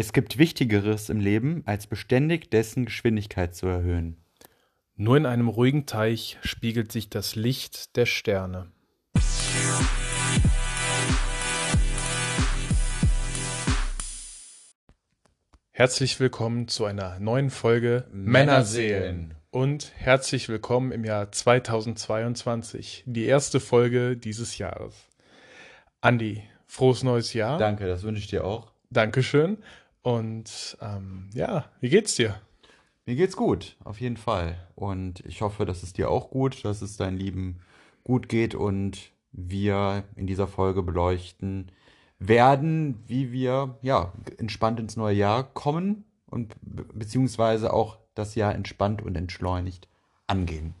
Es gibt Wichtigeres im Leben, als beständig dessen Geschwindigkeit zu erhöhen. Nur in einem ruhigen Teich spiegelt sich das Licht der Sterne. Herzlich willkommen zu einer neuen Folge Männerseelen. Und herzlich willkommen im Jahr 2022, die erste Folge dieses Jahres. Andi, frohes neues Jahr. Danke, das wünsche ich dir auch. Dankeschön. Und ähm, ja, wie geht's dir? Mir geht's gut, auf jeden Fall. Und ich hoffe, dass es dir auch gut, dass es deinen Lieben gut geht und wir in dieser Folge beleuchten werden, wie wir ja entspannt ins neue Jahr kommen und beziehungsweise auch das Jahr entspannt und entschleunigt angehen.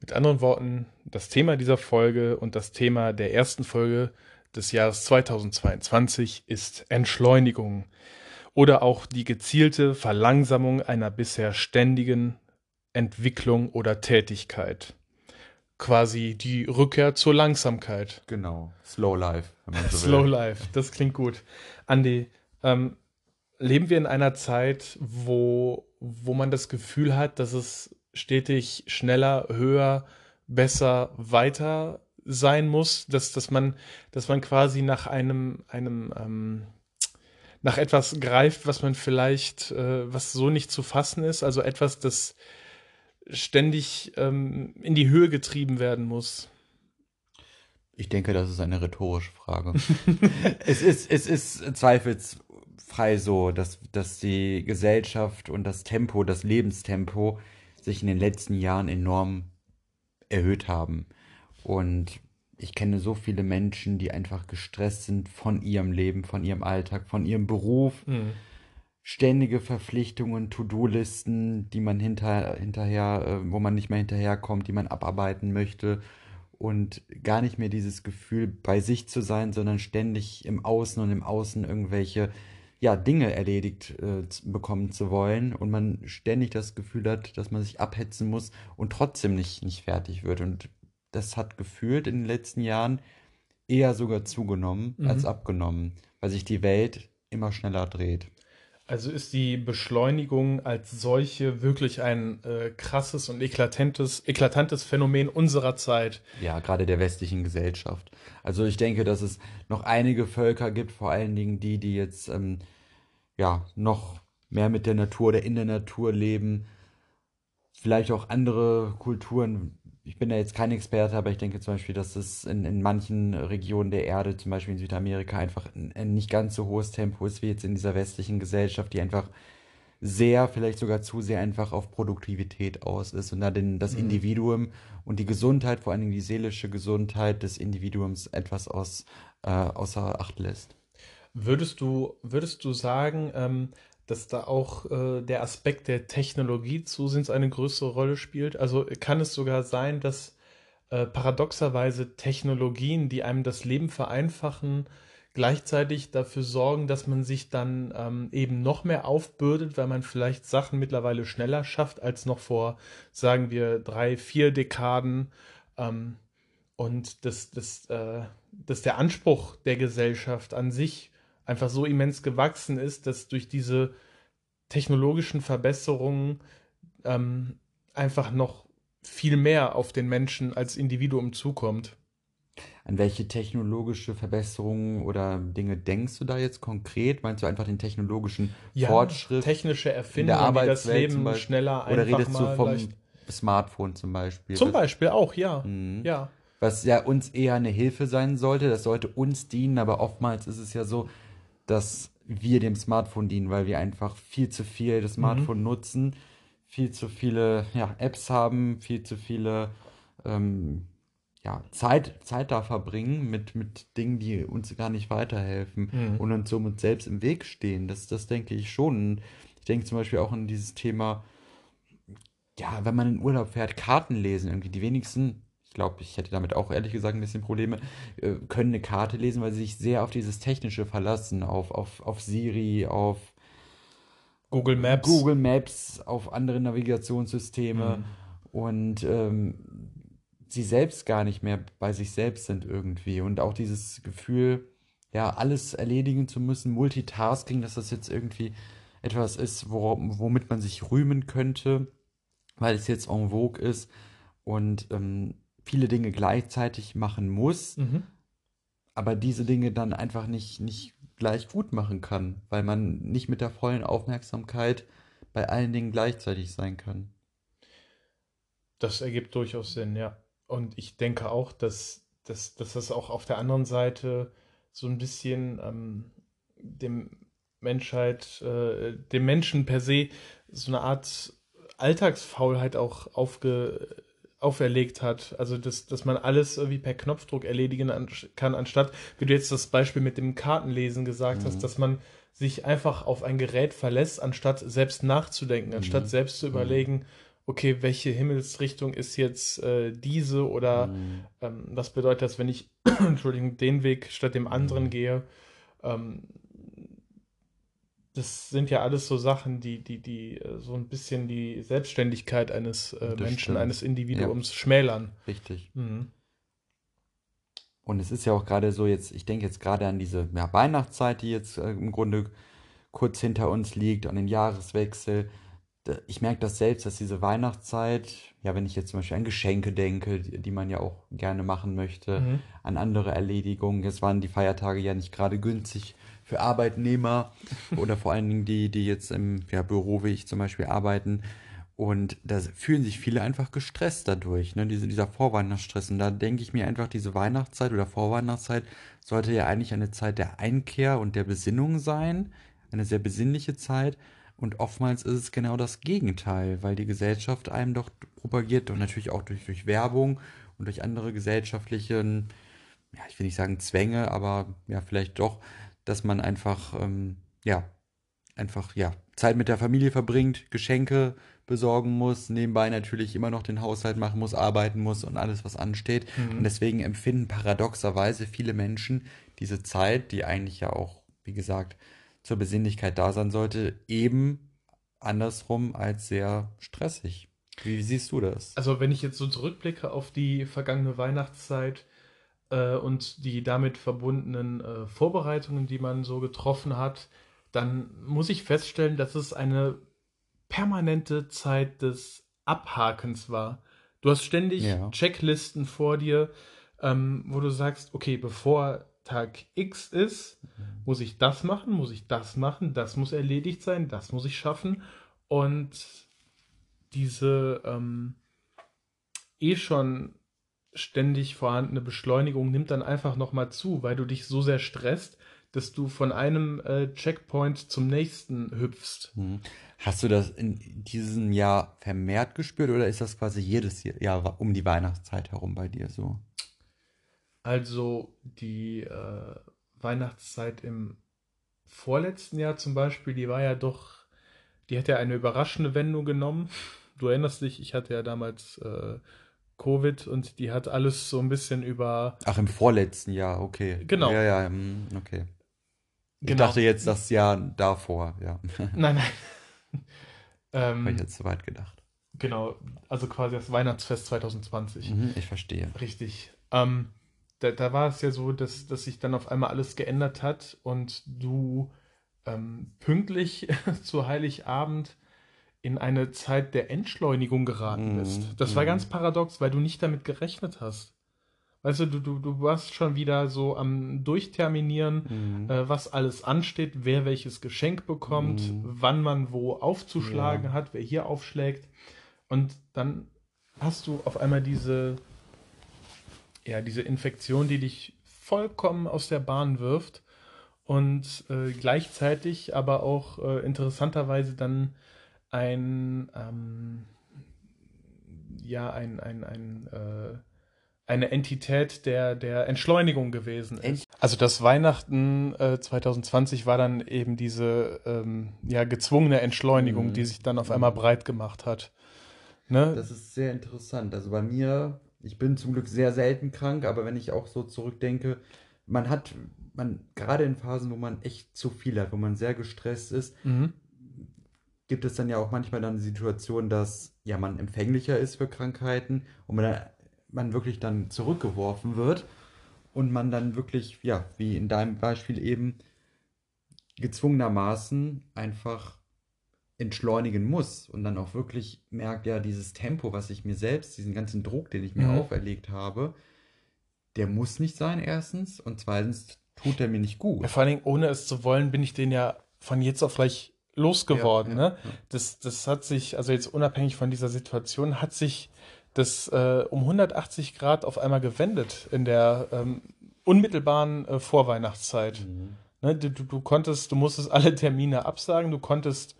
Mit anderen Worten, das Thema dieser Folge und das Thema der ersten Folge des Jahres 2022 ist Entschleunigung oder auch die gezielte Verlangsamung einer bisher ständigen Entwicklung oder Tätigkeit. Quasi die Rückkehr zur Langsamkeit. Genau, Slow Life. So Slow will. Life, das klingt gut. Andi, ähm, leben wir in einer Zeit, wo, wo man das Gefühl hat, dass es stetig schneller, höher, besser, weiter sein muss, dass, dass man, dass man quasi nach einem, einem ähm, nach etwas greift, was man vielleicht, äh, was so nicht zu fassen ist, also etwas, das ständig ähm, in die Höhe getrieben werden muss? Ich denke, das ist eine rhetorische Frage. es, ist, es ist zweifelsfrei so, dass, dass die Gesellschaft und das Tempo, das Lebenstempo sich in den letzten Jahren enorm erhöht haben. Und ich kenne so viele Menschen, die einfach gestresst sind von ihrem Leben, von ihrem Alltag, von ihrem Beruf. Mhm. Ständige Verpflichtungen, To-Do-Listen, die man hinter, hinterher, äh, wo man nicht mehr hinterherkommt, die man abarbeiten möchte. Und gar nicht mehr dieses Gefühl, bei sich zu sein, sondern ständig im Außen und im Außen irgendwelche ja, Dinge erledigt äh, bekommen zu wollen. Und man ständig das Gefühl hat, dass man sich abhetzen muss und trotzdem nicht, nicht fertig wird. Und das hat gefühlt in den letzten Jahren eher sogar zugenommen mhm. als abgenommen, weil sich die Welt immer schneller dreht. Also ist die Beschleunigung als solche wirklich ein äh, krasses und eklatantes, eklatantes Phänomen unserer Zeit. Ja, gerade der westlichen Gesellschaft. Also ich denke, dass es noch einige Völker gibt, vor allen Dingen die, die jetzt ähm, ja noch mehr mit der Natur oder in der Natur leben. Vielleicht auch andere Kulturen, ich bin da jetzt kein Experte, aber ich denke zum Beispiel, dass es in, in manchen Regionen der Erde, zum Beispiel in Südamerika, einfach ein, ein nicht ganz so hohes Tempo ist wie jetzt in dieser westlichen Gesellschaft, die einfach sehr, vielleicht sogar zu sehr einfach auf Produktivität aus ist und da den, das mhm. Individuum und die Gesundheit, vor allem die seelische Gesundheit des Individuums etwas aus, äh, außer Acht lässt. Würdest du, würdest du sagen, ähm, dass da auch äh, der Aspekt der Technologie zusehends eine größere Rolle spielt. Also kann es sogar sein, dass äh, paradoxerweise Technologien, die einem das Leben vereinfachen, gleichzeitig dafür sorgen, dass man sich dann ähm, eben noch mehr aufbürdet, weil man vielleicht Sachen mittlerweile schneller schafft als noch vor, sagen wir, drei, vier Dekaden. Ähm, und dass, dass, äh, dass der Anspruch der Gesellschaft an sich einfach so immens gewachsen ist, dass durch diese technologischen Verbesserungen ähm, einfach noch viel mehr auf den Menschen als Individuum zukommt. An welche technologische Verbesserungen oder Dinge denkst du da jetzt konkret? Meinst du einfach den technologischen ja, Fortschritt? Technische Erfindungen, die das Leben schneller einfach Oder redest du vom leicht... Smartphone zum Beispiel? Zum Beispiel auch, ja. Mhm. ja. Was ja uns eher eine Hilfe sein sollte, das sollte uns dienen, aber oftmals ist es ja so, dass wir dem Smartphone dienen, weil wir einfach viel zu viel das mhm. Smartphone mhm. nutzen, viel zu viele ja, Apps haben, viel zu viele ähm, ja, Zeit, Zeit da verbringen mit, mit Dingen, die uns gar nicht weiterhelfen mhm. und uns somit selbst im Weg stehen. Das, das denke ich schon. Ich denke zum Beispiel auch an dieses Thema, ja, wenn man in Urlaub fährt, Karten lesen irgendwie. Die wenigsten glaube, ich hätte damit auch ehrlich gesagt ein bisschen Probleme, äh, können eine Karte lesen, weil sie sich sehr auf dieses Technische verlassen, auf, auf, auf Siri, auf Google Maps. Google Maps, auf andere Navigationssysteme mhm. und ähm, sie selbst gar nicht mehr bei sich selbst sind irgendwie. Und auch dieses Gefühl, ja, alles erledigen zu müssen, Multitasking, dass das jetzt irgendwie etwas ist, wo, womit man sich rühmen könnte, weil es jetzt en vogue ist und ähm, viele Dinge gleichzeitig machen muss, Mhm. aber diese Dinge dann einfach nicht, nicht gleich gut machen kann, weil man nicht mit der vollen Aufmerksamkeit bei allen Dingen gleichzeitig sein kann. Das ergibt durchaus Sinn, ja. Und ich denke auch, dass, dass, dass das auch auf der anderen Seite so ein bisschen ähm, dem Menschheit, äh, dem Menschen per se so eine Art Alltagsfaulheit auch aufge, auferlegt hat. Also, dass, dass man alles irgendwie per Knopfdruck erledigen an, kann, anstatt, wie du jetzt das Beispiel mit dem Kartenlesen gesagt Mhm. hast, dass man sich einfach auf ein Gerät verlässt, anstatt selbst nachzudenken, anstatt Mhm. selbst zu Mhm. überlegen, okay, welche Himmelsrichtung ist jetzt äh, diese oder Mhm. ähm, was bedeutet das, wenn ich, Entschuldigung, den Weg statt dem anderen Mhm. gehe? Ähm, das sind ja alles so Sachen, die, die, die äh, so ein bisschen die Selbstständigkeit eines äh, Menschen, stimmt. eines Individuums schmälern. Richtig. Mhm. Und es ist ja auch gerade so jetzt, ich denke jetzt gerade an diese ja, Weihnachtszeit, die jetzt äh, im Grunde kurz hinter uns liegt, an den Jahreswechsel. Ich merke das selbst, dass diese Weihnachtszeit, ja, wenn ich jetzt zum Beispiel an Geschenke denke, die, die man ja auch gerne machen möchte, Mhm. an andere Erledigungen. Jetzt waren die Feiertage ja nicht gerade günstig für Arbeitnehmer oder vor allen Dingen die, die jetzt im ja, Büro wie ich zum Beispiel arbeiten. Und da fühlen sich viele einfach gestresst dadurch, ne? Diese, dieser Vorweihnachtsstress. Und da denke ich mir einfach, diese Weihnachtszeit oder Vorweihnachtszeit sollte ja eigentlich eine Zeit der Einkehr und der Besinnung sein. Eine sehr besinnliche Zeit. Und oftmals ist es genau das Gegenteil, weil die Gesellschaft einem doch propagiert und natürlich auch durch, durch Werbung und durch andere gesellschaftliche, ja, ich will nicht sagen Zwänge, aber ja, vielleicht doch, dass man einfach, ähm, ja, einfach, ja, Zeit mit der Familie verbringt, Geschenke besorgen muss, nebenbei natürlich immer noch den Haushalt machen muss, arbeiten muss und alles, was ansteht. Mhm. Und deswegen empfinden paradoxerweise viele Menschen diese Zeit, die eigentlich ja auch, wie gesagt, zur Besinnlichkeit da sein sollte, eben andersrum als sehr stressig. Wie siehst du das? Also wenn ich jetzt so zurückblicke auf die vergangene Weihnachtszeit äh, und die damit verbundenen äh, Vorbereitungen, die man so getroffen hat, dann muss ich feststellen, dass es eine permanente Zeit des Abhakens war. Du hast ständig Ja. Checklisten vor dir, ähm, wo du sagst, okay, bevor Tag X ist, muss ich das machen, muss ich das machen, das muss erledigt sein, das muss ich schaffen. Und diese ähm, eh schon ständig vorhandene Beschleunigung nimmt dann einfach nochmal zu, weil du dich so sehr stresst, dass du von einem äh, Checkpoint zum nächsten hüpfst. Hm. Hast du das in diesem Jahr vermehrt gespürt oder ist das quasi jedes Jahr um die Weihnachtszeit herum bei dir so? Also die äh, Weihnachtszeit im vorletzten Jahr zum Beispiel, die war ja doch, die hat ja eine überraschende Wendung genommen. Du erinnerst dich, ich hatte ja damals äh, Covid und die hat alles so ein bisschen über. Ach, im vorletzten Jahr, okay. Genau. Ja, ja, hm, okay. Ich Genau. dachte jetzt das Jahr davor, ja. Nein, nein. Habe ich ähm, jetzt so weit gedacht. genau, also quasi das Weihnachtsfest 2020. Mhm, ich verstehe. Richtig. Ähm, da, da war es ja so, dass, dass sich dann auf einmal alles geändert hat und du ähm, pünktlich zu Heiligabend in eine Zeit der Entschleunigung geraten Mhm, bist. Das war mhm. ganz paradox, weil du nicht damit gerechnet hast. Weißt du, du, du, du warst schon wieder so am Durchterminieren, Mhm. äh, was alles ansteht, wer welches Geschenk bekommt, Mhm. wann man wo aufzuschlagen Ja. hat, wer hier aufschlägt. Und dann hast du auf einmal diese, ja, diese Infektion, die dich vollkommen aus der Bahn wirft und äh, gleichzeitig aber auch äh, interessanterweise dann ein, ähm, ja, ein, ein, ein, äh, eine Entität der, der Entschleunigung gewesen ist. Also das Weihnachten äh, 2020 war dann eben diese ähm, ja, gezwungene Entschleunigung, Mhm. die sich dann auf einmal breit gemacht hat. Ne? Das ist sehr interessant. Also bei mir, ich bin zum Glück sehr selten krank, aber wenn ich auch so zurückdenke, man hat, man, gerade in Phasen, wo man echt zu viel hat, wo man sehr gestresst ist, mhm. Gibt es dann ja auch manchmal dann die Situation, dass ja man empfänglicher ist für Krankheiten und man, man wirklich dann zurückgeworfen wird. und man dann wirklich, ja, wie in deinem Beispiel eben, gezwungenermaßen einfach entschleunigen muss und dann auch wirklich merkt, ja, dieses Tempo, was ich mir selbst, diesen ganzen Druck, den ich mir Mhm. auferlegt habe, der muss nicht sein, erstens. Und zweitens tut er mir nicht gut. Ja, vor allen Dingen, ohne es zu wollen, bin ich den ja von jetzt auf gleich losgeworden. Ja, ja, ne? ja. Das, das hat sich, also jetzt unabhängig von dieser Situation, hat sich das äh, um 180 Grad auf einmal gewendet in der ähm, unmittelbaren äh, Vorweihnachtszeit. Mhm. Ne? Du, du, du konntest, du musstest alle Termine absagen, du konntest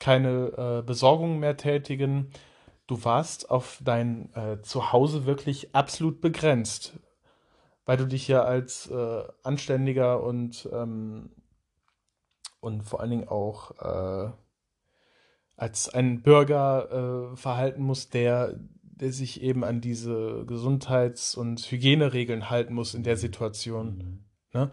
keine äh, Besorgungen mehr tätigen. Du warst auf dein äh, Zuhause wirklich absolut begrenzt, weil du dich ja als äh, anständiger und, ähm, und vor allen Dingen auch äh, als ein Bürger äh, verhalten musst, der, der sich eben an diese Gesundheits- und Hygieneregeln halten muss in der Situation. Mhm. Ne?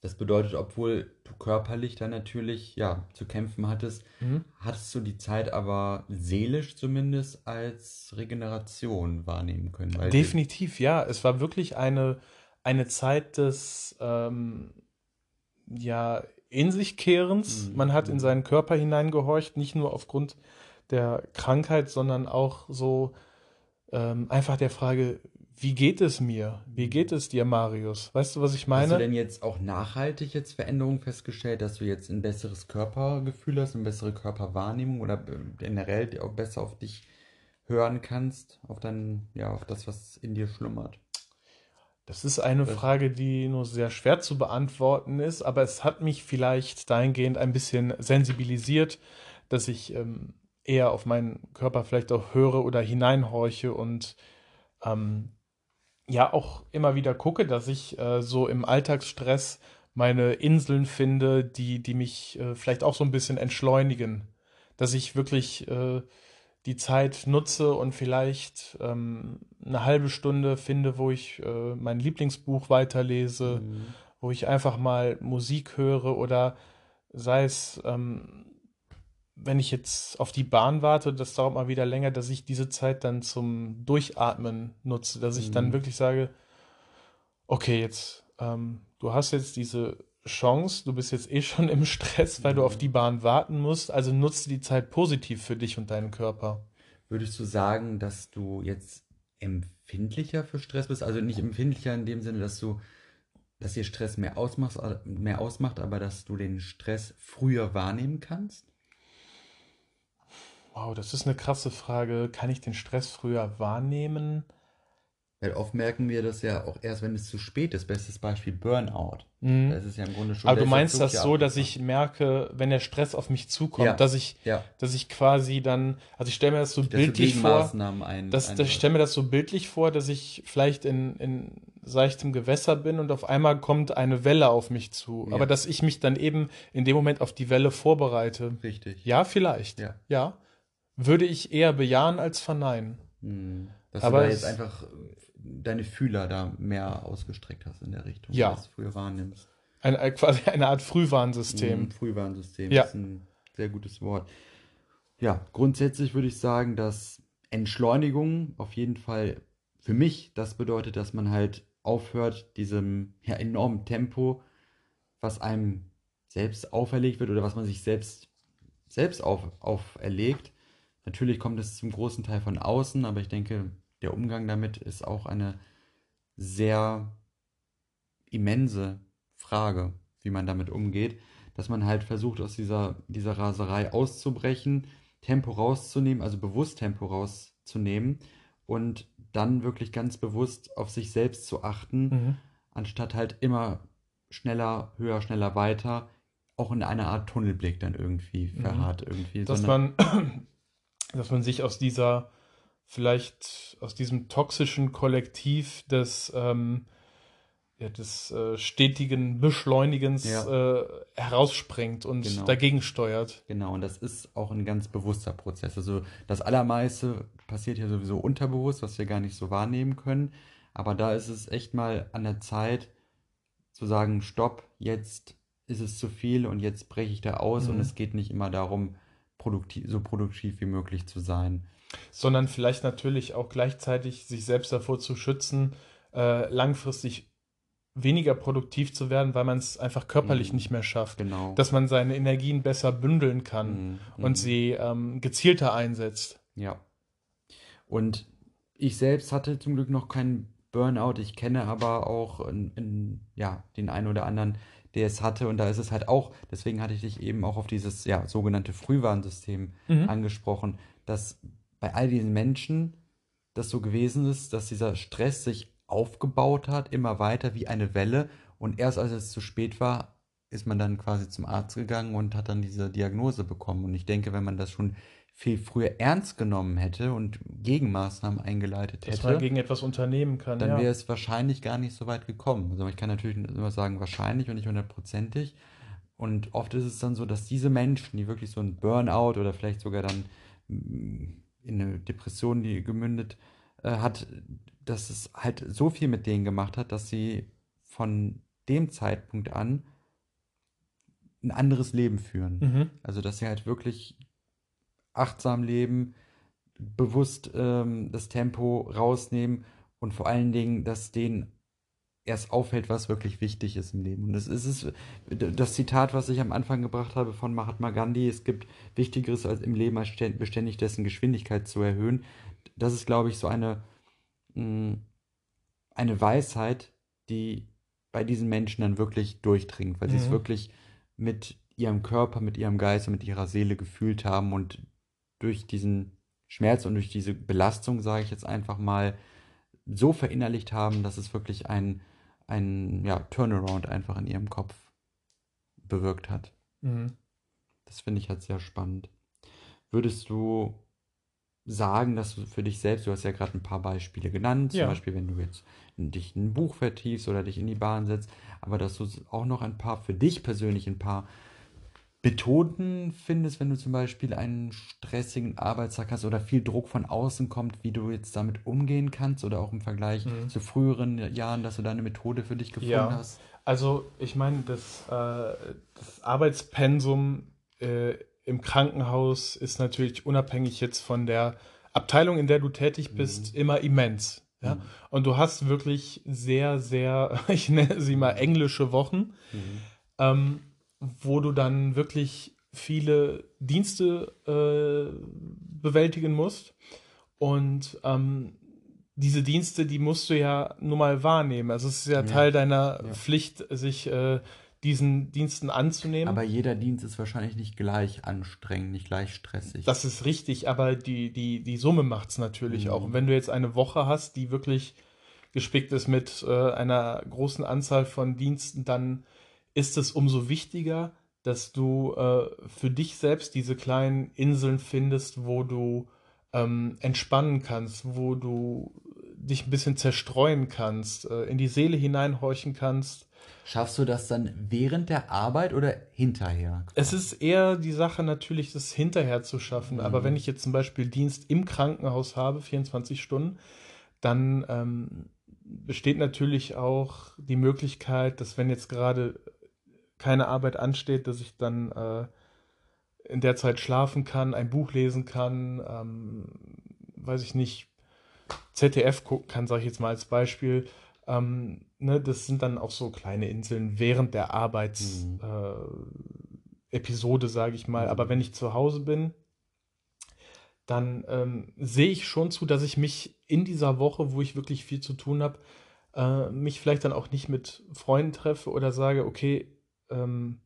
Das bedeutet, obwohl du körperlich dann natürlich ja zu kämpfen hattest, Mhm. hattest du die Zeit aber seelisch zumindest als Regeneration wahrnehmen können. Weil Definitiv, ja. Es war wirklich eine, eine Zeit des ähm, ja, in sich Kehrens. Mhm. Man hat in seinen Körper hineingehorcht, nicht nur aufgrund der Krankheit, sondern auch so ähm, einfach der Frage, wie geht es mir? Wie geht es dir, Marius? Weißt du, was ich Hast du meine? denn jetzt auch nachhaltig jetzt Veränderungen festgestellt, dass du jetzt ein besseres Körpergefühl hast, eine bessere Körperwahrnehmung oder generell auch besser auf dich hören kannst, auf dein, ja, auf das, was in dir schlummert? Das ist eine Frage, die nur sehr schwer zu beantworten ist, aber es hat mich vielleicht dahingehend ein bisschen sensibilisiert, dass ich ähm, eher auf meinen Körper vielleicht auch höre oder hineinhorche und ähm, ja auch immer wieder gucke, dass ich äh, so im Alltagsstress meine Inseln finde, die, die mich äh, vielleicht auch so ein bisschen entschleunigen. Dass ich wirklich äh, die Zeit nutze und vielleicht ähm, eine halbe Stunde finde, wo ich äh, mein Lieblingsbuch weiterlese, Mhm. wo ich einfach mal Musik höre oder sei es, ähm, wenn ich jetzt auf die Bahn warte, das dauert mal wieder länger, dass ich diese Zeit dann zum Durchatmen nutze, dass ich dann Mhm. wirklich sage, okay, jetzt, ähm, du hast jetzt diese Chance, du bist jetzt eh schon im Stress, weil du auf die Bahn warten musst, also nutze die Zeit positiv für dich und deinen Körper. Würdest du sagen, dass du jetzt empfindlicher für Stress bist? Also nicht empfindlicher in dem Sinne, dass du, dass dir Stress mehr ausmacht, mehr ausmacht, aber dass du den Stress früher wahrnehmen kannst? Wow, das ist eine krasse Frage. Kann ich den Stress früher wahrnehmen? Weil oft merken wir das ja auch erst, wenn es zu spät ist. Bestes Beispiel Burnout. Mhm. Da ist ja im Grunde schon. Aber du meinst das so, dass ich merke, wenn der Stress auf mich zukommt, Ja. dass ich, Ja, dass ich quasi dann, also ich stelle mir das so dass bildlich vor, ein, dass, dass ich stelle mir das so bildlich vor, dass ich vielleicht in, in seichtem Gewässer bin und auf einmal kommt eine Welle auf mich zu. Ja. Aber dass ich mich dann eben in dem Moment auf die Welle vorbereite. Richtig. Ja, vielleicht. Ja. Ja. Würde ich eher bejahen als verneinen. Hm. Dass Aber du da es- jetzt einfach deine Fühler da mehr ausgestreckt hast in der Richtung, Ja. als du früher wahrnimmst. Ein, ein, quasi eine Art Frühwarnsystem. Hm, Frühwarnsystem Ja. ist ein sehr gutes Wort. Ja, grundsätzlich würde ich sagen, dass Entschleunigung auf jeden Fall für mich das bedeutet, dass man halt aufhört, diesem ja, enormen Tempo, was einem selbst auferlegt wird oder was man sich selbst, selbst auf, auferlegt. Natürlich kommt es zum großen Teil von außen, aber ich denke, der Umgang damit ist auch eine sehr immense Frage, wie man damit umgeht, dass man halt versucht, aus dieser, dieser Raserei auszubrechen, Tempo rauszunehmen, also bewusst Tempo rauszunehmen und dann wirklich ganz bewusst auf sich selbst zu achten, Mhm. anstatt halt immer schneller, höher, schneller, weiter, auch in einer Art Tunnelblick dann irgendwie Mhm. verharrt irgendwie. dass man, dass man sich aus dieser, vielleicht aus diesem toxischen Kollektiv des, ähm, ja, des äh, stetigen Beschleunigens äh, heraussprengt und Genau. dagegen steuert. Genau, und das ist auch ein ganz bewusster Prozess. Also das Allermeiste passiert ja sowieso unterbewusst, was wir gar nicht so wahrnehmen können. Aber da ist es echt mal an der Zeit zu sagen, stopp, jetzt ist es zu viel und jetzt breche ich da aus und Mhm. es geht nicht immer darum, produktiv, so produktiv wie möglich zu sein. Sondern vielleicht natürlich auch gleichzeitig sich selbst davor zu schützen, äh, langfristig weniger produktiv zu werden, weil man es einfach körperlich Mhm. nicht mehr schafft. Genau. Dass man seine Energien besser bündeln kann Mhm. und Mhm. sie ähm, gezielter einsetzt. Ja. Und ich selbst hatte zum Glück noch keinen Burnout. Ich kenne aber auch in, in, ja, den einen oder anderen, der es hatte. Und da ist es halt auch, deswegen hatte ich dich eben auch auf dieses ja, sogenannte Frühwarnsystem Mhm. angesprochen, dass bei all diesen Menschen das so gewesen ist, dass dieser Stress sich aufgebaut hat, immer weiter wie eine Welle. Und erst als es zu spät war, ist man dann quasi zum Arzt gegangen und hat dann diese Diagnose bekommen. Und ich denke, wenn man das schon viel früher ernst genommen hätte und Gegenmaßnahmen eingeleitet Dass hätte, man gegen etwas unternehmen kann. dann ja. wäre es wahrscheinlich gar nicht so weit gekommen. Also ich kann natürlich immer sagen, wahrscheinlich und nicht hundertprozentig. Und oft ist es dann so, dass diese Menschen, die wirklich so ein Burnout oder vielleicht sogar dann mm, in eine Depression, die gemündet äh, hat, dass es halt so viel mit denen gemacht hat, dass sie von dem Zeitpunkt an ein anderes Leben führen. Mhm. Also, dass sie halt wirklich achtsam leben, bewusst ähm, das Tempo rausnehmen und vor allen Dingen, dass denen erst auffällt, was wirklich wichtig ist im Leben. Und das ist es, das Zitat, was ich am Anfang gebracht habe von Mahatma Gandhi, es gibt Wichtigeres als im Leben als stä- beständig dessen Geschwindigkeit zu erhöhen. Das ist, glaube ich, so eine, mh, eine Weisheit, die bei diesen Menschen dann wirklich durchdringt, weil sie es Mhm. wirklich mit ihrem Körper, mit ihrem Geist und mit ihrer Seele gefühlt haben und durch diesen Schmerz und durch diese Belastung, sage ich jetzt einfach mal, so verinnerlicht haben, dass es wirklich ein, ein ja, Turnaround einfach in ihrem Kopf bewirkt hat. Mhm. Das finde ich halt sehr spannend. Würdest du sagen, dass du für dich selbst, du hast ja gerade ein paar Beispiele genannt, zum Ja. Beispiel, wenn du jetzt dich in ein Buch vertiefst oder dich in die Bahn setzt, aber dass du auch noch ein paar, für dich persönlich ein paar Methoden findest, wenn du zum Beispiel einen stressigen Arbeitstag hast oder viel Druck von außen kommt, wie du jetzt damit umgehen kannst oder auch im Vergleich Mhm. zu früheren Jahren, dass du da eine Methode für dich gefunden Ja. hast? Also, ich meine, das, äh, das Arbeitspensum äh, im Krankenhaus ist natürlich unabhängig jetzt von der Abteilung, in der du tätig bist, immer immens. Ja? Mhm. Und du hast wirklich sehr, sehr, ich nenne sie mal englische Wochen, Mhm. ähm, wo du dann wirklich viele Dienste äh, bewältigen musst. Und ähm, diese Dienste, die musst du ja nun mal wahrnehmen. Also es ist ja, Ja. Teil deiner Ja. Pflicht, sich äh, diesen Diensten anzunehmen. Aber jeder Dienst ist wahrscheinlich nicht gleich anstrengend, nicht gleich stressig. Das ist richtig, aber die, die, die Summe macht es natürlich Mhm. auch. Und wenn du jetzt eine Woche hast, die wirklich gespickt ist mit äh, einer großen Anzahl von Diensten, dann ist es umso wichtiger, dass du äh, für dich selbst diese kleinen Inseln findest, wo du ähm, entspannen kannst, wo du dich ein bisschen zerstreuen kannst, äh, in die Seele hineinhorchen kannst. Schaffst du das dann während der Arbeit oder hinterher? Es ist eher die Sache natürlich, das hinterher zu schaffen. Mhm. Aber wenn ich jetzt zum Beispiel Dienst im Krankenhaus habe, 24 Stunden, dann ähm, besteht natürlich auch die Möglichkeit, dass wenn jetzt gerade keine Arbeit ansteht, dass ich dann äh, in der Zeit schlafen kann, ein Buch lesen kann, ähm, weiß ich nicht, ZDF gucken kann, sage ich jetzt mal als Beispiel. Ähm, ne, das sind dann auch so kleine Inseln während der Arbeitsepisode, Mhm. äh, sage ich mal. Mhm. Aber wenn ich zu Hause bin, dann ähm, sehe ich schon zu, dass ich mich in dieser Woche, wo ich wirklich viel zu tun habe, äh, mich vielleicht dann auch nicht mit Freunden treffe oder sage, okay, ähm,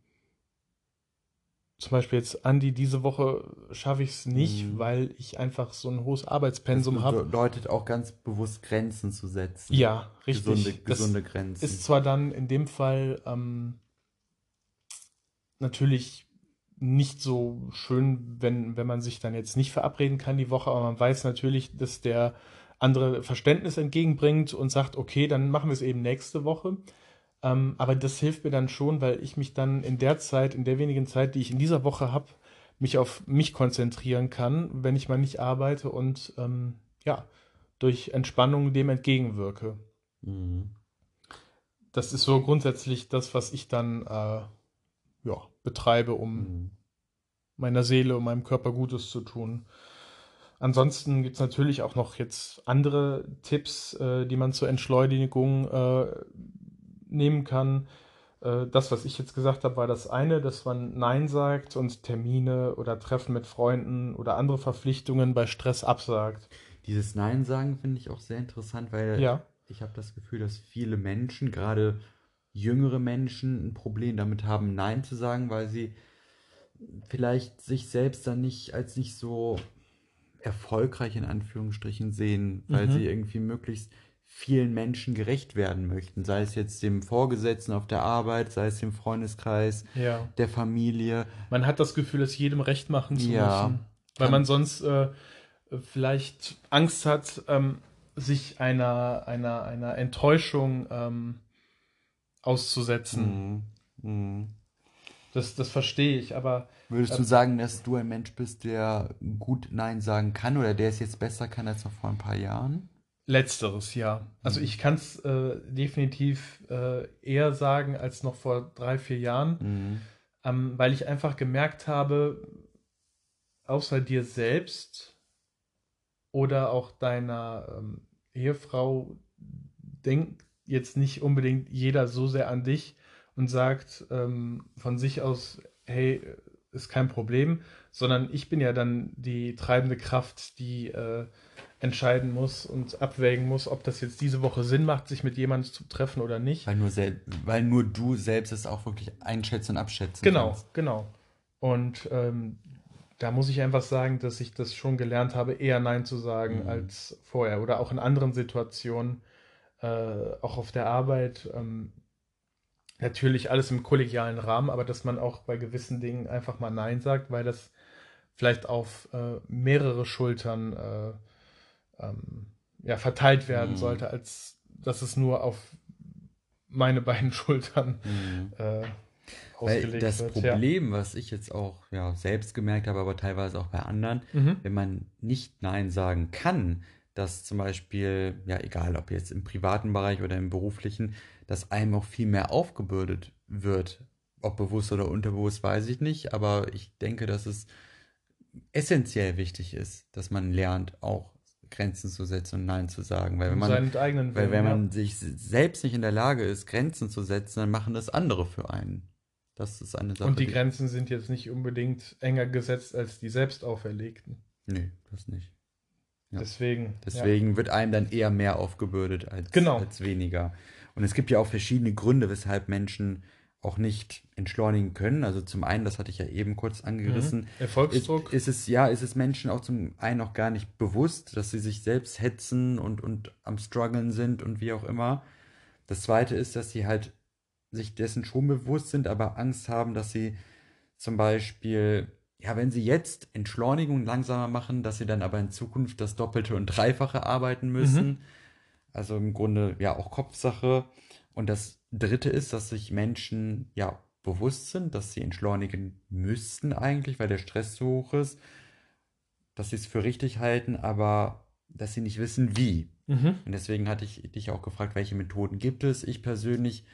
zum Beispiel jetzt, Andi, diese Woche schaffe ich es nicht, Mhm. weil ich einfach so ein hohes Das Arbeitspensum habe. bedeutet auch ganz bewusst Grenzen zu setzen. Ja, richtig. Gesunde, Das gesunde Grenzen. ist zwar dann in dem Fall ähm, natürlich nicht so schön, wenn, wenn man sich dann jetzt nicht verabreden kann die Woche, aber man weiß natürlich, dass der andere Verständnis entgegenbringt und sagt, okay, dann machen wir es eben nächste Woche. Ähm, aber das hilft mir dann schon, weil ich mich dann in der Zeit, in der wenigen Zeit, die ich in dieser Woche habe, mich auf mich konzentrieren kann, wenn ich mal nicht arbeite und ähm, ja, durch Entspannung dem entgegenwirke. Mhm. Das ist so grundsätzlich das, was ich dann äh, ja, betreibe, um Mhm. meiner Seele und meinem Körper Gutes zu tun. Ansonsten gibt es natürlich auch noch jetzt andere Tipps, äh, die man zur Entschleunigung äh, nehmen kann. Äh, das, was ich jetzt gesagt habe, war das eine, dass man Nein sagt und Termine oder Treffen mit Freunden oder andere Verpflichtungen bei Stress absagt. Dieses Nein sagen finde ich auch sehr interessant, weil Ja. ich habe das Gefühl, dass viele Menschen, gerade jüngere Menschen, ein Problem damit haben, Nein zu sagen, weil sie vielleicht sich selbst dann nicht als nicht so erfolgreich in Anführungsstrichen sehen, weil Mhm. sie irgendwie möglichst vielen Menschen gerecht werden möchten, sei es jetzt dem Vorgesetzten auf der Arbeit, sei es dem Freundeskreis, Ja. der Familie. Man hat das Gefühl, es jedem recht machen zu Ja. müssen. Weil man sonst äh, vielleicht Angst hat, ähm, sich einer, einer, einer Enttäuschung ähm, auszusetzen. Mhm. Mhm. Das, das verstehe ich, aber Würdest du Ähm, sagen, dass du ein Mensch bist, der gut Nein sagen kann oder der es jetzt besser kann als noch vor ein paar Jahren? Letzteres ja. Also Mhm. ich kann es äh, definitiv äh, eher sagen als noch vor drei, vier Jahren, Mhm. ähm, weil ich einfach gemerkt habe, außer dir selbst oder auch deiner ähm, Ehefrau denkt jetzt nicht unbedingt jeder so sehr an dich und sagt ähm, von sich aus, hey, ist kein Problem, sondern ich bin ja dann die treibende Kraft, die äh, entscheiden muss und abwägen muss, ob das jetzt diese Woche Sinn macht, sich mit jemandem zu treffen oder nicht. Weil nur, weil nur du selbst es auch wirklich einschätzen und abschätzen Genau, kannst. genau. Und ähm, da muss ich einfach sagen, dass ich das schon gelernt habe, eher Nein zu sagen Mhm. als vorher. Oder auch in anderen Situationen, äh, auch auf der Arbeit. Ähm, natürlich alles im kollegialen Rahmen, aber dass man auch bei gewissen Dingen einfach mal Nein sagt, weil das vielleicht auf äh, mehrere Schultern äh, ähm, ja, verteilt werden Mhm. sollte, als dass es nur auf meine beiden Schultern Mhm. äh, Weil das wird. ja. Problem, was ich jetzt auch ja, selbst gemerkt habe, aber teilweise auch bei anderen, Mhm. wenn man nicht Nein sagen kann, dass zum Beispiel, ja, egal ob jetzt im privaten Bereich oder im beruflichen, dass einem auch viel mehr aufgebürdet wird. Ob bewusst oder unterbewusst, weiß ich nicht, aber ich denke, dass es essentiell wichtig ist, dass man lernt, auch Grenzen zu setzen und Nein zu sagen. Weil wenn man, eigenen weil Willen, wenn ja. man sich selbst nicht in der Lage ist, Grenzen zu setzen, dann machen das andere für einen. Das ist eine Sache. Und die die- Grenzen sind jetzt nicht unbedingt enger gesetzt als die selbst auferlegten. Nee, das nicht. Ja. Deswegen. Deswegen wird einem dann eher mehr aufgebürdet als, Genau. als weniger. Und es gibt ja auch verschiedene Gründe, weshalb Menschen auch nicht entschleunigen können. Also zum einen, das hatte ich ja eben kurz Ja. angerissen, Mhm. Erfolgsdruck. ist, ist es, ja, ist es Menschen auch zum einen noch gar nicht bewusst, dass sie sich selbst hetzen und, und am struggeln sind und wie auch immer. Das zweite ist, dass sie halt sich dessen schon bewusst sind, aber Angst haben, dass sie zum Beispiel, ja, wenn sie jetzt Entschleunigung langsamer machen, dass sie dann aber in Zukunft das Doppelte und Dreifache arbeiten müssen. Also im Grunde ja auch Kopfsache. Und das dritte ist, dass sich Menschen ja bewusst sind, dass sie entschleunigen müssten eigentlich, weil der Stress zu hoch ist, dass sie es für richtig halten, aber dass sie nicht wissen, wie. Mhm. Und deswegen hatte ich dich auch gefragt, welche Methoden gibt es. Ich persönlich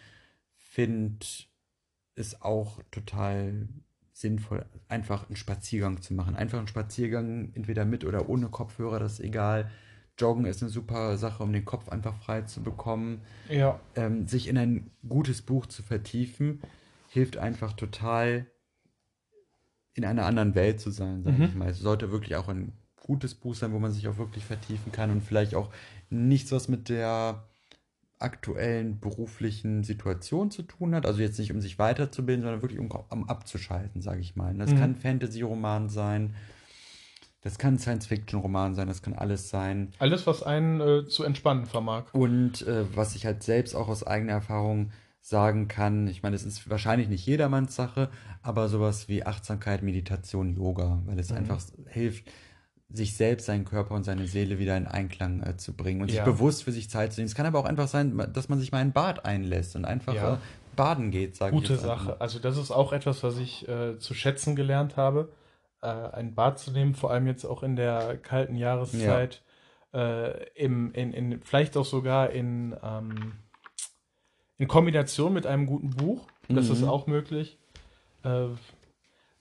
finde es auch total sinnvoll, einfach einen Spaziergang zu machen. Einfach einen Spaziergang, entweder mit oder ohne Kopfhörer, das ist egal. Joggen ist eine super Sache, um den Kopf einfach frei zu bekommen. Ja. Ähm, sich in ein gutes Buch zu vertiefen, hilft einfach total, in einer anderen Welt zu sein, sage Mhm. ich mal. Es sollte wirklich auch ein gutes Buch sein, wo man sich auch wirklich vertiefen kann und vielleicht auch nichts, was mit der aktuellen beruflichen Situation zu tun hat. Also jetzt nicht, um sich weiterzubilden, sondern wirklich um, um abzuschalten, sage ich mal. Das Mhm. kann Fantasy-Roman sein, das kann Science-Fiction-Roman sein, das kann alles sein. Alles, was einen äh, zu entspannen vermag. Und äh, was ich halt selbst auch aus eigener Erfahrung sagen kann, ich meine, es ist wahrscheinlich nicht jedermanns Sache, aber sowas wie Achtsamkeit, Meditation, Yoga, weil es Mhm. einfach hilft, sich selbst, seinen Körper und seine Seele wieder in Einklang äh, zu bringen und Ja. sich bewusst für sich Zeit zu nehmen. Es kann aber auch einfach sein, dass man sich mal in ein Bad einlässt und einfach Ja. äh, baden geht, sage ich Gute Sache. Also das ist auch etwas, was ich äh, zu schätzen gelernt habe, äh, ein Bad zu nehmen, vor allem jetzt auch in der kalten Jahreszeit, äh, im, in, in, vielleicht auch sogar in, ähm, in Kombination mit einem guten Buch. Das ist Mhm. auch möglich. Äh,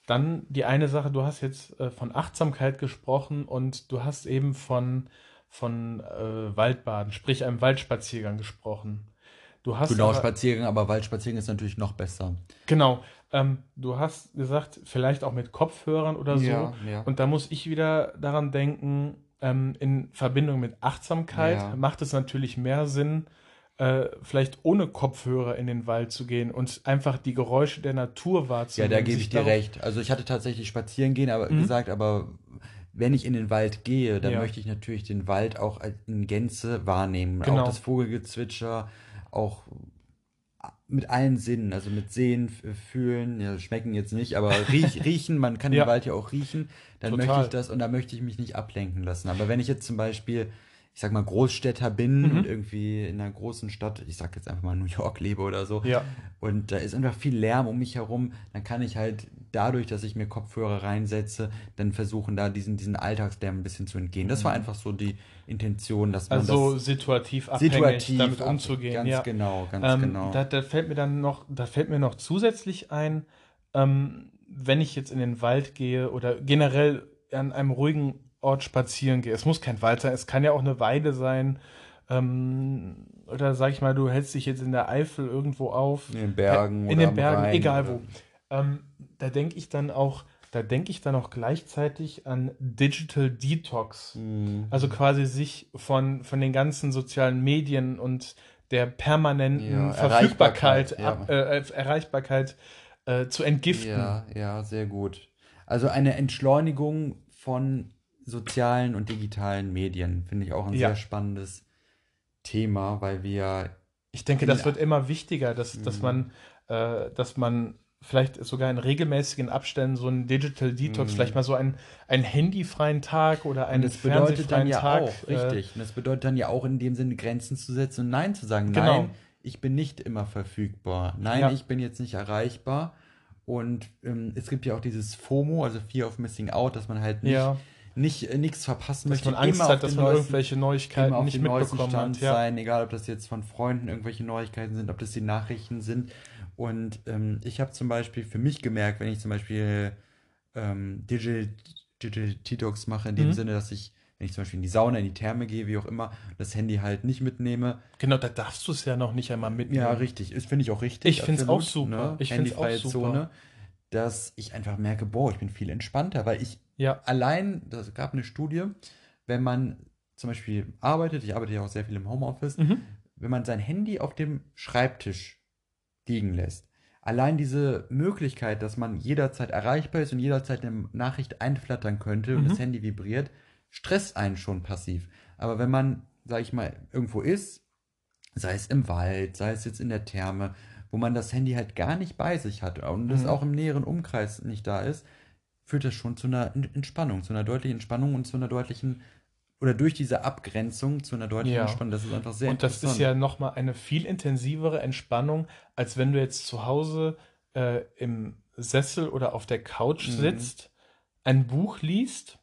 dann die eine Sache, du hast jetzt äh, von Achtsamkeit gesprochen und du hast eben von, von äh, Waldbaden, sprich einem Waldspaziergang gesprochen. Du hast Genau, aber, Spaziergang, aber Waldspaziergang ist natürlich noch besser. genau, ähm, du hast gesagt, vielleicht auch mit Kopfhörern oder so. Ja, ja. Und da muss ich wieder daran denken, ähm, in Verbindung mit Achtsamkeit Ja. macht es natürlich mehr Sinn, äh, vielleicht ohne Kopfhörer in den Wald zu gehen und einfach die Geräusche der Natur Ja, wahrzunehmen. da gebe ich dir recht. Also ich hatte tatsächlich spazieren gehen, aber Mhm. gesagt, aber wenn ich in den Wald gehe, dann Ja. möchte ich natürlich den Wald auch in Gänze wahrnehmen. Genau. Auch das Vogelgezwitscher, auch mit allen Sinnen, also mit sehen, fühlen, ja, schmecken jetzt nicht, aber riech, riechen, man kann Ja. den Wald ja auch riechen, dann Total. möchte ich das und da möchte ich mich nicht ablenken lassen. Aber wenn ich jetzt zum Beispiel, ich sag mal, Großstädter bin Mhm. und irgendwie in einer großen Stadt, ich sag jetzt einfach mal New York lebe oder so, Ja, und da ist einfach viel Lärm um mich herum, dann kann ich halt dadurch, dass ich mir Kopfhörer reinsetze, dann versuchen, da diesen, diesen Alltagslärm ein bisschen zu entgehen. Das war einfach so die Intention, dass man Mhm. also das situativ abhängig situativ damit umzugehen. Ganz ja. genau, ganz Ähm, genau. da, da fällt mir dann noch, da fällt mir noch zusätzlich ein, ähm, wenn ich jetzt in den Wald gehe oder generell an einem ruhigen Ort spazieren gehe. Es muss kein Wald sein, es kann ja auch eine Weide sein. Ähm, oder sag ich mal, du hältst dich jetzt in der Eifel irgendwo auf. in den Bergen in den Bergen, Rhein egal wo. Ähm, da denke ich dann auch, da denke ich dann auch gleichzeitig an Digital Detox. Mhm. Also quasi sich von, von den ganzen sozialen Medien und der permanenten Ja, Verfügbarkeit, Erreichbarkeit, ja. ab, äh, Erreichbarkeit äh, zu entgiften. Ja, ja, sehr gut. Also eine Entschleunigung von sozialen und digitalen Medien finde ich auch ein Ja. sehr spannendes Thema, weil wir Ich denke, das wird immer wichtiger, dass, dass Mhm. man, äh, dass man vielleicht sogar in regelmäßigen Abständen so einen Digital Detox, Mhm. vielleicht mal so einen, einen handyfreien Tag oder einen Und das bedeutet dann ja Tag. auch, äh, richtig. Und das bedeutet dann ja auch in dem Sinne Grenzen zu setzen und Nein zu sagen. Genau. Nein, ich bin nicht immer verfügbar. Nein, Ja. ich bin jetzt nicht erreichbar. Und ähm, es gibt ja auch dieses FOMO, also Fear of Missing Out, dass man halt nicht, ja, nicht äh, nichts verpassen dass möchte. man Angst immer hat, dass man neuesten- irgendwelche Neuigkeiten nicht mitbekommen Stand hat. Ja. sein, egal ob das jetzt von Freunden irgendwelche Neuigkeiten sind, ob das die Nachrichten sind. Und ähm, ich habe zum Beispiel für mich gemerkt, wenn ich zum Beispiel ähm, Digital, Digital Detox mache, in dem Mhm. Sinne, dass ich, wenn ich zum Beispiel in die Sauna, in die Therme gehe, wie auch immer, das Handy halt nicht mitnehme. Genau, da darfst du es ja noch nicht einmal mitnehmen. Ja, richtig. Ist, finde ich auch richtig. Ich find's absolut, auch super. Ich find's auch Handyfreie super. Zone. Dass ich einfach merke, boah, ich bin viel entspannter, weil ich Ja, allein, das gab eine Studie, wenn man zum Beispiel arbeitet, ich arbeite ja auch sehr viel im Homeoffice, Mhm. wenn man sein Handy auf dem Schreibtisch liegen lässt, allein diese Möglichkeit, dass man jederzeit erreichbar ist und jederzeit eine Nachricht einflattern könnte und Mhm. das Handy vibriert, stresst einen schon passiv. Aber wenn man, sag ich mal, irgendwo ist, sei es im Wald, sei es jetzt in der Therme, wo man das Handy halt gar nicht bei sich hat und es Mhm. auch im näheren Umkreis nicht da ist, führt das schon zu einer Ent- Entspannung, zu einer deutlichen Entspannung und zu einer deutlichen, oder durch diese Abgrenzung zu einer deutlichen Ja. Entspannung. Das ist einfach sehr und das ist ja nochmal eine viel intensivere Entspannung, als wenn du jetzt zu Hause äh, im Sessel oder auf der Couch Mhm. sitzt, ein Buch liest,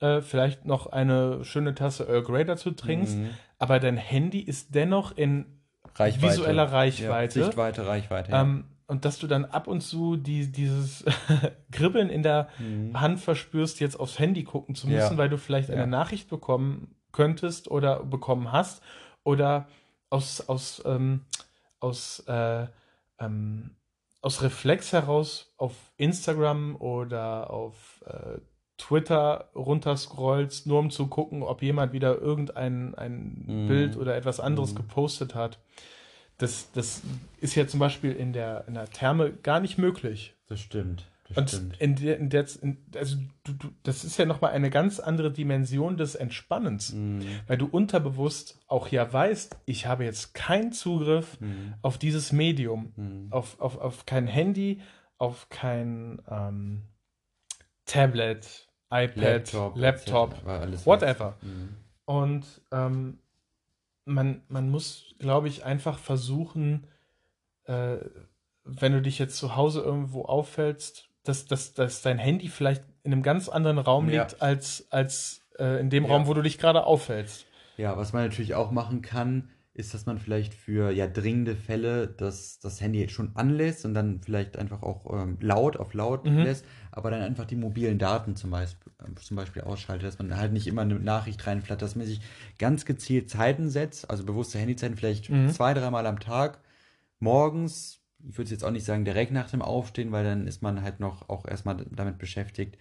äh, vielleicht noch eine schöne Tasse Earl Grey dazu trinkst, Mhm. aber dein Handy ist dennoch in Reichweite. visueller Ja, Reichweite. Sichtweite, Reichweite. Ja. Ähm, und dass du dann ab und zu die, dieses Kribbeln in der Mhm. Hand verspürst, jetzt aufs Handy gucken zu müssen, Ja. weil du vielleicht eine Ja. Nachricht bekommen könntest oder bekommen hast oder aus, aus, ähm, aus, äh, ähm, aus Reflex heraus auf Instagram oder auf äh, Twitter runterscrollst, nur um zu gucken, ob jemand wieder irgendein ein Mhm. Bild oder etwas anderes Mhm. gepostet hat. Das, das ist ja zum Beispiel in der, in der Therme gar nicht möglich. Das stimmt. Das Und stimmt. in der, in der in, also du, du, das ist ja nochmal eine ganz andere Dimension des Entspannens, Mhm. weil du unterbewusst auch ja weißt, ich habe jetzt keinen Zugriff Mhm. auf dieses Medium, Mhm. auf, auf, auf kein Handy, auf kein ähm, Tablet, iPad, Laptop, alles whatever. Mhm. Und ähm, man, man muss, glaube ich, einfach versuchen, äh, wenn du dich jetzt zu Hause irgendwo auffällst, dass, dass, dass dein Handy vielleicht in einem ganz anderen Raum Ja. liegt als, als äh, in dem Ja. Raum, wo du dich gerade aufhältst. Ja, was man natürlich auch machen kann, ist, dass man vielleicht für ja dringende Fälle das, das Handy schon anlässt und dann vielleicht einfach auch ähm, laut auf laut Mhm. lässt, aber dann einfach die mobilen Daten zum Beispiel, äh, zum Beispiel ausschaltet, dass man halt nicht immer eine Nachricht reinflattert, dass man sich ganz gezielt Zeiten setzt, also bewusste Handyzeiten, vielleicht Mhm. zwei, dreimal am Tag, morgens, ich würde jetzt auch nicht sagen direkt nach dem Aufstehen, weil dann ist man halt noch auch erstmal damit beschäftigt,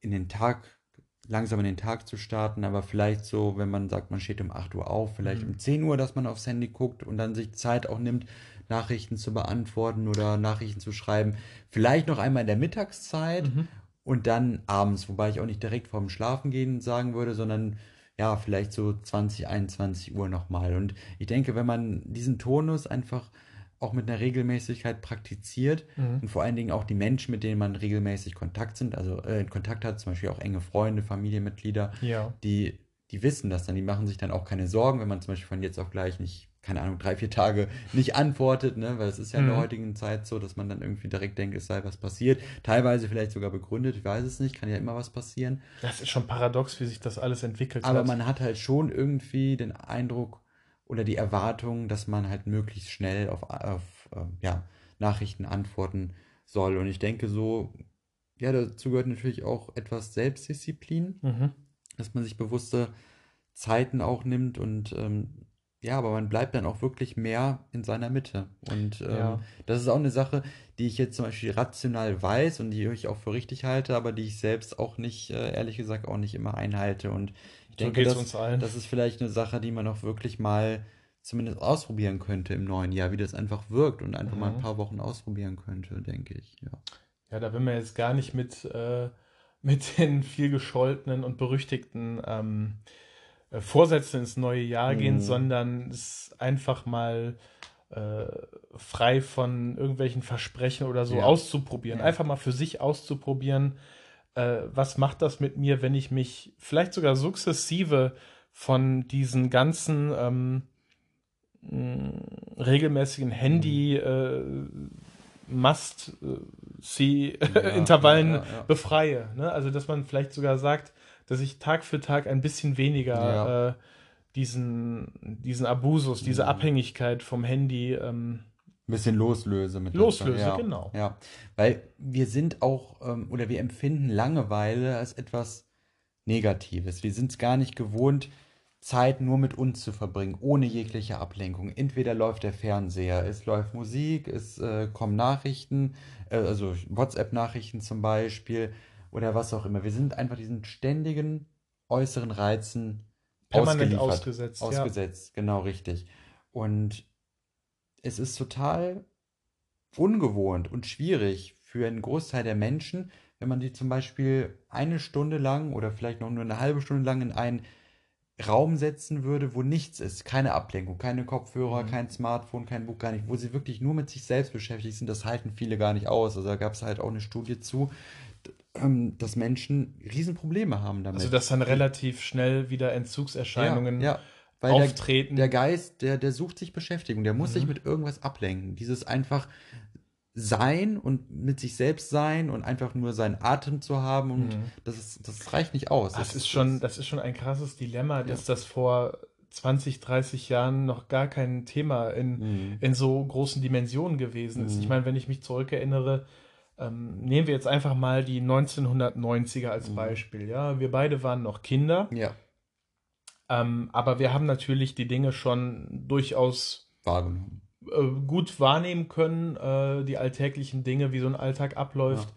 in den Tag, langsam in den Tag zu starten, aber vielleicht so, wenn man sagt, man steht um 8 Uhr auf, vielleicht Mhm. um 10 Uhr, dass man aufs Handy guckt und dann sich Zeit auch nimmt, Nachrichten zu beantworten oder Nachrichten zu schreiben. Vielleicht noch einmal in der Mittagszeit Mhm. und dann abends, wobei ich auch nicht direkt vorm Schlafengehen sagen würde, sondern ja, vielleicht so 20, 21 Uhr nochmal. Und ich denke, wenn man diesen Tonus einfach auch mit einer Regelmäßigkeit praktiziert Mhm. und vor allen Dingen auch die Menschen, mit denen man regelmäßig Kontakt sind, also äh, Kontakt hat, zum Beispiel auch enge Freunde, Familienmitglieder, Ja. die, die wissen das dann, die machen sich dann auch keine Sorgen, wenn man zum Beispiel von jetzt auf gleich nicht, keine Ahnung, drei, vier Tage nicht antwortet, ne? Weil es ist ja in der Mhm. heutigen Zeit so, dass man dann irgendwie direkt denkt, es sei was passiert. Teilweise vielleicht sogar begründet, ich weiß es nicht, kann ja immer was passieren. Das ist schon paradox, wie sich das alles entwickelt Aber hat. man hat halt schon irgendwie den Eindruck oder die Erwartung, dass man halt möglichst schnell auf, auf ähm, ja, Nachrichten antworten soll. Und ich denke so, ja, dazu gehört natürlich auch etwas Selbstdisziplin, Mhm. dass man sich bewusste Zeiten auch nimmt und ähm, ja, aber man bleibt dann auch wirklich mehr in seiner Mitte. Und ähm, Ja. das ist auch eine Sache, die ich jetzt zum Beispiel rational weiß und die ich auch für richtig halte, aber die ich selbst auch nicht, äh, ehrlich gesagt, auch nicht immer einhalte. Und So denke, geht's das, uns allen. das ist vielleicht eine Sache, die man auch wirklich mal zumindest ausprobieren könnte im neuen Jahr, wie das einfach wirkt und einfach mal ein Mhm. paar Wochen ausprobieren könnte, denke ich. Ja. Ja, da will man jetzt gar nicht mit, äh, mit den viel gescholtenen und berüchtigten ähm, äh, Vorsätzen ins neue Jahr gehen, Mhm. sondern es einfach mal äh, frei von irgendwelchen Versprechen oder so Ja. auszuprobieren. Ja. Einfach mal für sich auszuprobieren, äh, was macht das mit mir, wenn ich mich vielleicht sogar sukzessive von diesen ganzen ähm, mh, regelmäßigen Handy äh, Must äh, see Ja, ja, ja. befreie. Ne? Also dass man vielleicht sogar sagt, dass ich Tag für Tag ein bisschen weniger äh, diesen, diesen Abusus, diese Mhm. Abhängigkeit vom Handy ähm, Ein bisschen loslöse mit Loslöse, ja, genau. Ja, weil wir sind auch ähm, oder wir empfinden Langeweile als etwas Negatives. Wir sind es gar nicht gewohnt, Zeit nur mit uns zu verbringen, ohne jegliche Ablenkung. Entweder läuft der Fernseher, es läuft Musik, es äh, kommen Nachrichten, äh, also WhatsApp-Nachrichten zum Beispiel oder was auch immer. Wir sind einfach diesen ständigen äußeren Reizen permanent ausgesetzt. Ausgesetzt, genau richtig. Und es ist total ungewohnt und schwierig für einen Großteil der Menschen, wenn man die zum Beispiel eine Stunde lang oder vielleicht noch nur eine halbe Stunde lang in einen Raum setzen würde, wo nichts ist, keine Ablenkung, keine Kopfhörer, Mhm. kein Smartphone, kein Buch, gar nicht, wo sie wirklich nur mit sich selbst beschäftigt sind, das halten viele gar nicht aus. Also da gab es halt auch eine Studie zu, ähm, dass Menschen Riesenprobleme haben damit. Also dass dann relativ schnell wieder Entzugserscheinungen ja, ja, weil der, auftreten. der Geist, der, der sucht sich Beschäftigung, der muss sich Mhm. mit irgendwas ablenken. Dieses einfach sein und mit sich selbst sein und einfach nur seinen Atem zu haben und Mhm. das ist, das reicht nicht aus. Das ist schon, das ist schon ein krasses Dilemma, dass das vor 20, 30 Jahren noch gar kein Thema in, Mhm. in so großen Dimensionen gewesen ist. Mhm. Ich meine, wenn ich mich zurückerinnere, ähm, nehmen wir jetzt einfach mal die 1990er als Mhm. Beispiel. Ja, wir beide waren noch Kinder, Ja, ähm, aber wir haben natürlich die Dinge schon durchaus wahrgenommen. äh, gut wahrnehmen können, äh, die alltäglichen Dinge, wie so ein Alltag abläuft.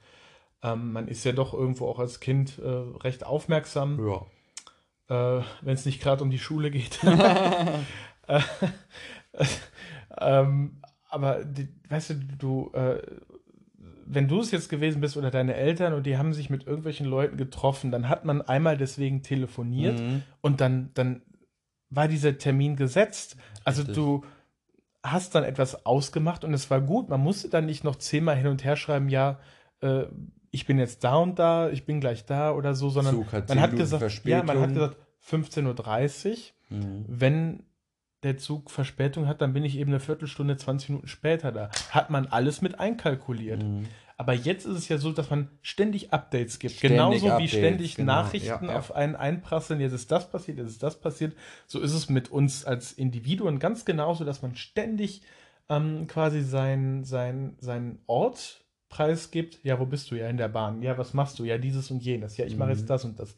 Ähm, man ist ja doch irgendwo auch als Kind äh, recht aufmerksam, Ja. äh, wenn es nicht gerade um die Schule geht. Äh, ähm, aber die, weißt du, du, äh, wenn du es jetzt gewesen bist oder deine Eltern und die haben sich mit irgendwelchen Leuten getroffen, dann hat man einmal deswegen telefoniert Mhm. und dann, dann war dieser Termin gesetzt. Also Richtig. du hast dann etwas ausgemacht und es war gut. Man musste dann nicht noch zehnmal hin und her schreiben, ja, äh, ich bin jetzt da und da, ich bin gleich da oder so, sondern hat man hat gesagt, ja, man hat gesagt 15.30 Uhr. Mhm. Wenn der Zug Verspätung hat, dann bin ich eben eine Viertelstunde, 20 Minuten später da. Hat man alles mit einkalkuliert. Mhm. Aber jetzt ist es ja so, dass man ständig Updates gibt. Ständig Genauso Updates, wie ständig genau. Nachrichten ja, ja. auf einen einprasseln. Jetzt ist das passiert, jetzt ist das passiert. So ist es mit uns als Individuen ganz genauso, dass man ständig ähm, quasi sein, sein, sein Ort preisgibt. Ja, wo bist du? Ja, in der Bahn. Ja, was machst du? Ja, dieses und jenes. Ja, ich mache jetzt mhm. das und das.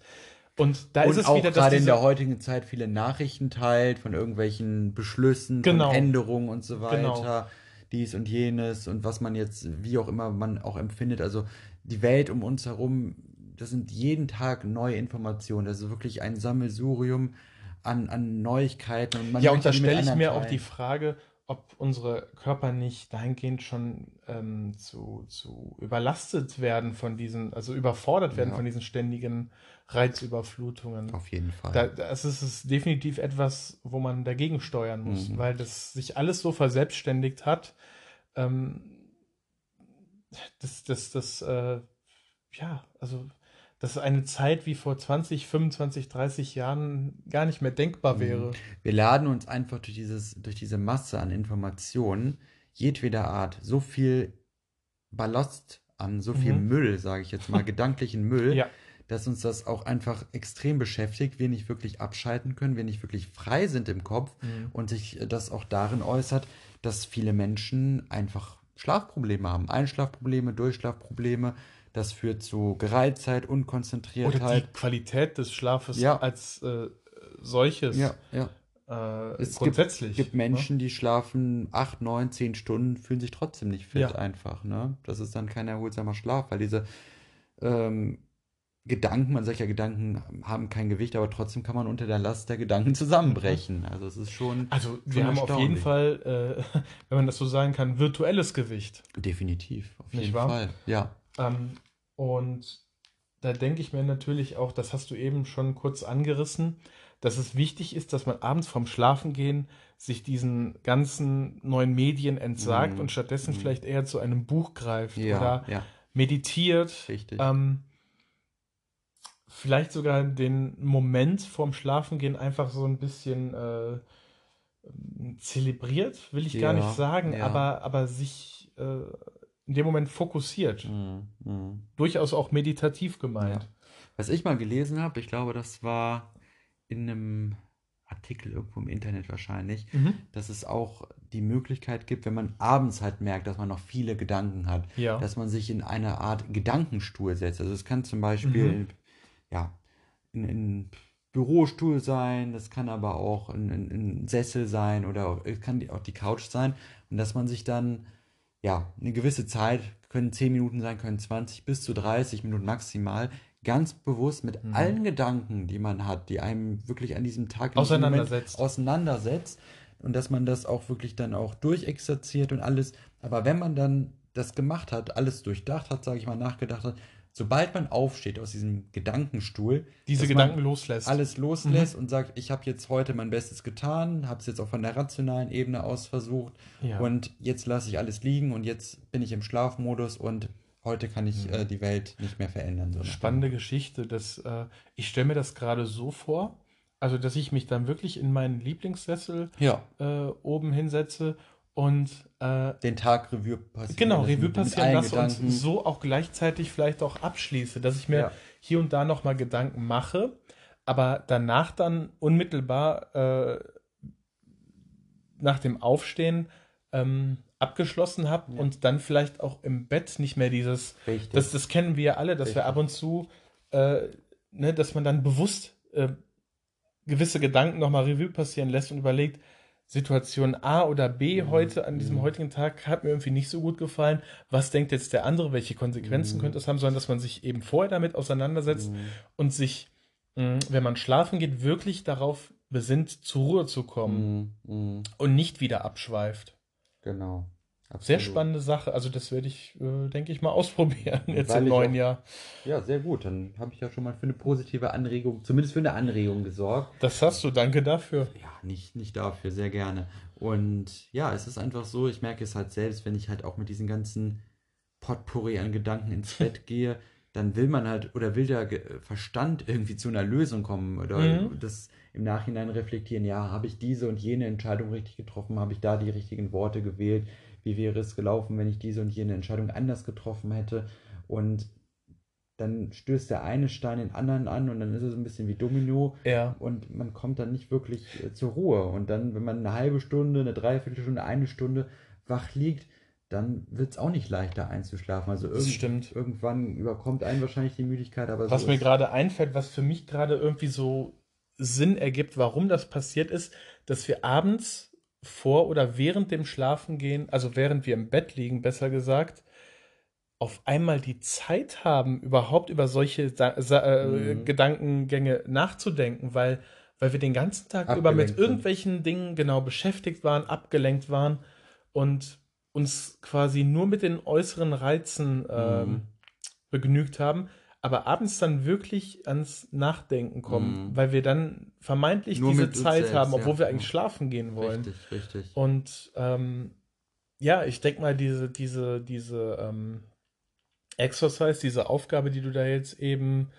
Und da und ist es auch wieder, gerade in der heutigen Zeit viele Nachrichten teilt von irgendwelchen Beschlüssen, genau. von Änderungen und so weiter. Genau dies und jenes und was man jetzt, wie auch immer man auch empfindet. Also die Welt um uns herum, das sind jeden Tag neue Informationen. Das ist wirklich ein Sammelsurium an, an Neuigkeiten. Und ja, und da stelle ich mir auch die Frage, ob unsere Körper nicht dahingehend schon ähm, zu, zu überlastet werden von diesen, also überfordert werden ja. von diesen ständigen Reizüberflutungen. Auf jeden Fall. Da, das ist es definitiv etwas, wo man dagegen steuern muss, mhm. weil das sich alles so verselbstständigt hat. Ähm, das, das, das, äh, ja, also das ist eine Zeit wie vor 20, 25, 30 Jahren gar nicht mehr denkbar mhm. wäre. Wir laden uns einfach durch, dieses, durch diese Masse an Informationen jedweder Art so viel Ballast an, so viel mhm. Müll, sage ich jetzt mal, gedanklichen Müll, ja dass uns das auch einfach extrem beschäftigt, wir nicht wirklich abschalten können, wir nicht wirklich frei sind im Kopf mhm. und sich das auch darin äußert, dass viele Menschen einfach Schlafprobleme haben. Einschlafprobleme, Durchschlafprobleme. Das führt zu Gereiztheit, Unkonzentriertheit. Oder die Qualität des Schlafes ja. als äh, solches. Ja, ja. Äh, es grundsätzlich. Gibt, gibt ne? Menschen, ne? die schlafen acht, neun, zehn Stunden, fühlen sich trotzdem nicht fit ja. einfach. Ne? Das ist dann kein erholsamer Schlaf, weil diese ähm, Gedanken, man sagt ja, Gedanken haben kein Gewicht, aber trotzdem kann man unter der Last der Gedanken zusammenbrechen. Also es ist schon. Also wir haben auf jeden Fall, äh, wenn man das so sagen kann, virtuelles Gewicht. Definitiv, auf jeden wahr? Fall. Ja. Ähm, und da denke ich mir natürlich auch, das hast du eben schon kurz angerissen, dass es wichtig ist, dass man abends vorm Schlafengehen sich diesen ganzen neuen Medien entsagt mm. und stattdessen mm. vielleicht eher zu einem Buch greift ja, oder ja. meditiert. Richtig. Ähm, vielleicht sogar den Moment vorm Schlafengehen einfach so ein bisschen äh, zelebriert, will ich ja, gar nicht sagen, ja. aber, aber sich äh, in dem Moment fokussiert. Mhm, mh. Durchaus auch meditativ gemeint. Ja. Was ich mal gelesen habe, ich glaube, das war in einem Artikel irgendwo im Internet wahrscheinlich, mhm. dass es auch die Möglichkeit gibt, wenn man abends halt merkt, dass man noch viele Gedanken hat, ja. dass man sich in eine Art Gedankenstuhl setzt. Also es kann zum Beispiel mhm ja, ein, ein Bürostuhl sein, das kann aber auch ein, ein, ein Sessel sein oder auch, kann die, auch die Couch sein und dass man sich dann ja eine gewisse Zeit, können 10 Minuten sein, können 20 bis zu 30 Minuten maximal, ganz bewusst mit mhm. allen Gedanken, die man hat, die einem wirklich an diesem Tag auseinandersetzt. auseinandersetzt und dass man das auch wirklich dann auch durchexerziert und alles. Aber wenn man dann das gemacht hat, alles durchdacht hat, sage ich mal, nachgedacht hat, sobald man aufsteht aus diesem Gedankenstuhl, diese Gedanken loslässt. Alles loslässt mhm. und sagt, ich habe jetzt heute mein Bestes getan, habe es jetzt auch von der rationalen Ebene aus versucht ja. und jetzt lasse ich alles liegen und jetzt bin ich im Schlafmodus und heute kann ich mhm. äh, die Welt nicht mehr verändern. So Spannende Geschichte. Das, äh, ich stelle mir das gerade so vor, also dass ich mich dann wirklich in meinen Lieblingssessel ja. äh, oben hinsetze und äh, den Tag Revue passieren Genau, Revue passieren lasse und so auch gleichzeitig vielleicht auch abschließe, dass ich mir ja. hier und da nochmal Gedanken mache, aber danach dann unmittelbar äh, nach dem Aufstehen ähm, abgeschlossen habe ja. und dann vielleicht auch im Bett nicht mehr dieses, das, das kennen wir ja alle, dass Richtig. wir ab und zu, äh, ne, dass man dann bewusst äh, gewisse Gedanken nochmal Revue passieren lässt und überlegt, Situation A oder B mhm. heute an diesem mhm. heutigen Tag hat mir irgendwie nicht so gut gefallen. Was denkt jetzt der andere? Welche Konsequenzen mhm. könnte es haben? Sondern dass man sich eben vorher damit auseinandersetzt und sich, mh, wenn man schlafen geht, wirklich darauf besinnt, zur Ruhe zu kommen und nicht wieder abschweift. Genau. Absolut. Sehr spannende Sache. Also das werde ich, äh, denke ich mal, ausprobieren jetzt Weil im neuen auch, Jahr. Ja, sehr gut. Dann habe ich ja schon mal für eine positive Anregung, zumindest für eine Anregung gesorgt. Das hast du, danke dafür. Ja, nicht, nicht dafür, sehr gerne. Und ja, es ist einfach so, ich merke es halt selbst, wenn ich halt auch mit diesen ganzen Potpourri an Gedanken ins Bett gehe, dann will man halt oder will der Verstand irgendwie zu einer Lösung kommen oder Mhm. das im Nachhinein reflektieren, ja, habe ich diese und jene Entscheidung richtig getroffen, habe ich da die richtigen Worte gewählt, wie wäre es gelaufen, wenn ich diese und jene Entscheidung anders getroffen hätte und dann stößt der eine Stein den anderen an und dann ist es ein bisschen wie Domino Ja. und man kommt dann nicht wirklich äh, zur Ruhe. Und dann, wenn man eine halbe Stunde, eine Dreiviertelstunde, eine Stunde wach liegt, dann wird es auch nicht leichter einzuschlafen. Also irgend, stimmt. irgendwann überkommt einen wahrscheinlich die Müdigkeit, aber Was so mir gerade einfällt, was für mich gerade irgendwie so Sinn ergibt, warum das passiert ist, dass wir abends vor oder während dem Schlafengehen, also während wir im Bett liegen, besser gesagt, auf einmal die Zeit haben, überhaupt über solche Sa Sa äh, Mhm. Gedankengänge nachzudenken, weil, weil wir den ganzen Tag über mit Abgelenkt sind. irgendwelchen Dingen genau beschäftigt waren, abgelenkt waren und uns quasi nur mit den äußeren Reizen ähm, Mhm. begnügt haben, aber abends dann wirklich ans Nachdenken kommen, Mhm. weil wir dann vermeintlich Nur diese Zeit selbst, haben, obwohl ja, wir eigentlich ja. schlafen gehen wollen. richtig, richtig. Und ähm, ja, ich denke mal, diese, diese, diese ähm, Exercise, diese Aufgabe, die du da jetzt eben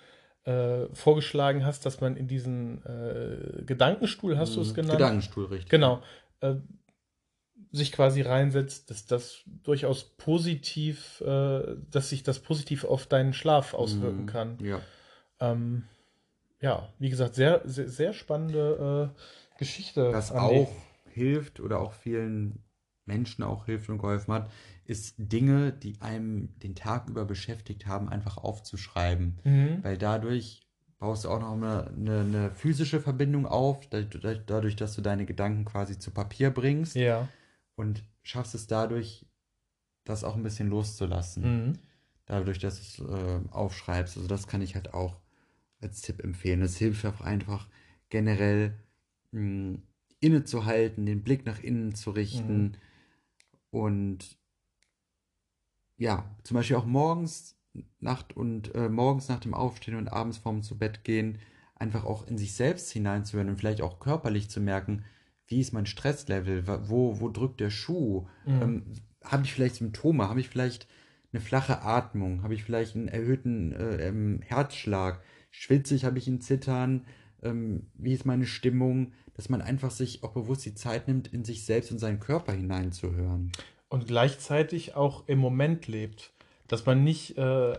äh, vorgeschlagen hast, dass man in diesen äh, Gedankenstuhl, hast du es Mhm. genannt? Gedankenstuhl, richtig. Genau. Äh, sich quasi reinsetzt, dass das durchaus positiv, äh, dass sich das positiv auf deinen Schlaf auswirken Mhm. kann. Ja. Ähm, ja, wie gesagt, sehr, sehr, sehr spannende äh, Geschichte. Was auch hilft oder auch vielen Menschen auch hilft und geholfen hat, ist Dinge, die einem den Tag über beschäftigt haben, einfach aufzuschreiben. Mhm. Weil dadurch baust du auch noch eine, eine, eine physische Verbindung auf, dadurch, dadurch, dass du deine Gedanken quasi zu Papier bringst Ja. Und schaffst es dadurch, das auch ein bisschen loszulassen. Mhm. Dadurch, dass du es äh, aufschreibst. Also das kann ich halt auch als Tipp empfehlen. Es hilft auch einfach generell mh, innezuhalten, den Blick nach innen zu richten Mhm. und ja, zum Beispiel auch morgens, Nacht und äh, morgens nach dem Aufstehen und abends vorm zu Bett gehen, einfach auch in sich selbst hineinzuhören und vielleicht auch körperlich zu merken, wie ist mein Stresslevel, wo, wo drückt der Schuh, Mhm. ähm, habe ich vielleicht Symptome, habe ich vielleicht eine flache Atmung, habe ich vielleicht einen erhöhten äh, ähm, Herzschlag, schwitze ich, habe ich ein Zittern, ähm, wie ist meine Stimmung, dass man einfach sich auch bewusst die Zeit nimmt, in sich selbst und seinen Körper hineinzuhören. Und gleichzeitig auch im Moment lebt. Dass man nicht äh, äh,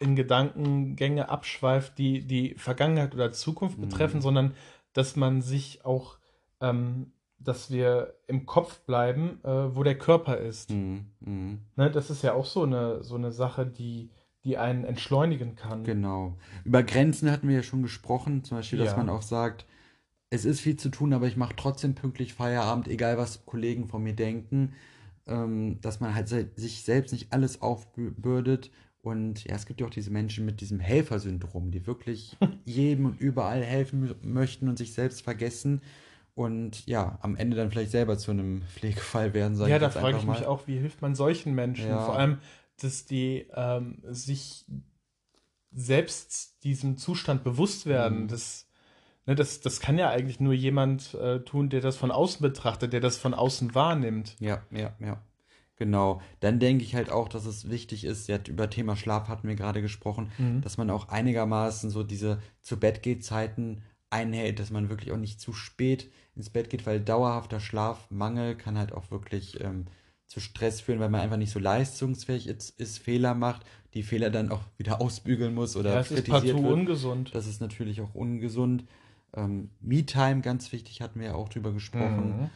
in Gedankengänge abschweift, die die Vergangenheit oder Zukunft Mhm. betreffen, sondern dass man sich auch, ähm, dass wir im Kopf bleiben, äh, wo der Körper ist. Mhm. Mhm. Ne, das ist ja auch so eine, so eine Sache, die, die einen entschleunigen kann. Genau. Über Grenzen hatten wir ja schon gesprochen, zum Beispiel, dass Ja. man auch sagt, es ist viel zu tun, aber ich mache trotzdem pünktlich Feierabend, egal was Kollegen von mir denken, ähm, dass man halt se sich selbst nicht alles aufbürdet. Und ja, es gibt ja auch diese Menschen mit diesem Helfersyndrom, die wirklich jedem und überall helfen mö- möchten und sich selbst vergessen und ja, am Ende dann vielleicht selber zu einem Pflegefall werden, sag Ja, da frage ich mich mal. auch, wie hilft man solchen Menschen? Ja. Vor allem, dass die ähm, sich selbst diesem Zustand bewusst werden. Mhm. Das, ne, das, das kann ja eigentlich nur jemand äh, tun, der das von außen betrachtet, der das von außen wahrnimmt. Ja, ja, ja. Genau. Dann denke ich halt auch, dass es wichtig ist, ja, über Thema Schlaf hatten wir gerade gesprochen, Mhm. dass man auch einigermaßen so diese zu Bett geht Zeiten einhält, dass man wirklich auch nicht zu spät ins Bett geht, weil dauerhafter Schlafmangel kann halt auch wirklich ähm, zu Stress führen, weil man einfach nicht so leistungsfähig ist, ist, Fehler macht, die Fehler dann auch wieder ausbügeln muss oder Ja, ist kritisiert partout wird. ungesund. Das ist natürlich auch ungesund. Ähm, Me-Time, ganz wichtig, hatten wir ja auch drüber gesprochen. Mhm.